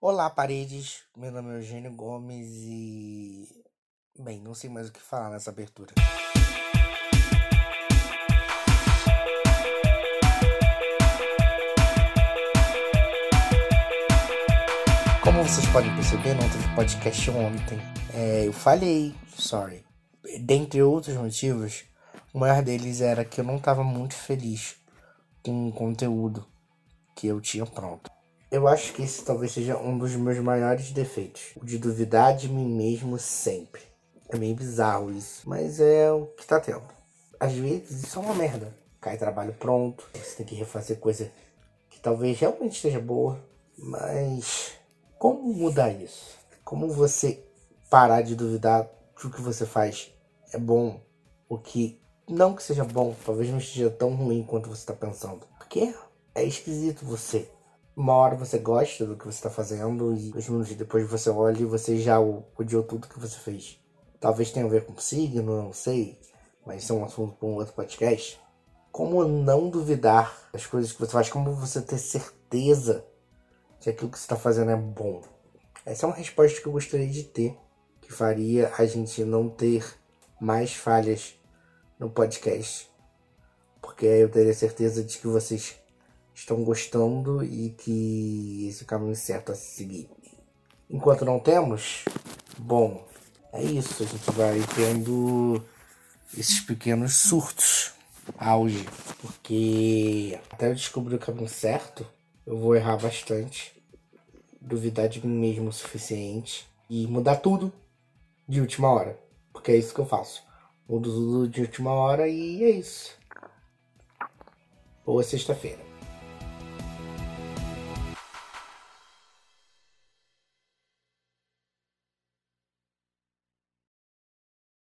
Olá, paredes. Meu nome é Eugênio Gomes e. Bem, não sei mais o que falar nessa abertura. Como vocês podem perceber, não teve podcast ontem. É, eu falhei, sorry. Dentre outros motivos, o maior deles era que eu não estava muito feliz com o conteúdo que eu tinha pronto. Eu acho que esse talvez seja um dos meus maiores defeitos. O de duvidar de mim mesmo sempre. É meio bizarro isso, mas é o que tá tendo. Às vezes isso é uma merda. Cai trabalho pronto, você tem que refazer coisa que talvez realmente esteja boa, mas como mudar isso? Como você parar de duvidar que o que você faz é bom, o que não que seja bom, talvez não esteja tão ruim quanto você está pensando. Porque é esquisito você uma hora você gosta do que você está fazendo e dois minutos depois você olha e você já odiou tudo que você fez. Talvez tenha a ver com signo, não sei, mas isso é um assunto para um outro podcast. Como não duvidar das coisas que você faz, como você ter certeza que aquilo que você está fazendo é bom. Essa é uma resposta que eu gostaria de ter, que faria a gente não ter mais falhas no podcast. Porque eu teria certeza de que vocês estão gostando e que esse é o caminho certo a seguir. Enquanto não temos, bom, é isso. A gente vai tendo esses pequenos surtos auge, porque até eu descobrir o caminho certo, eu vou errar bastante, duvidar de mim mesmo o suficiente e mudar tudo de última hora, porque é isso que eu faço. Mudo tudo de última hora e é isso. Boa sexta-feira.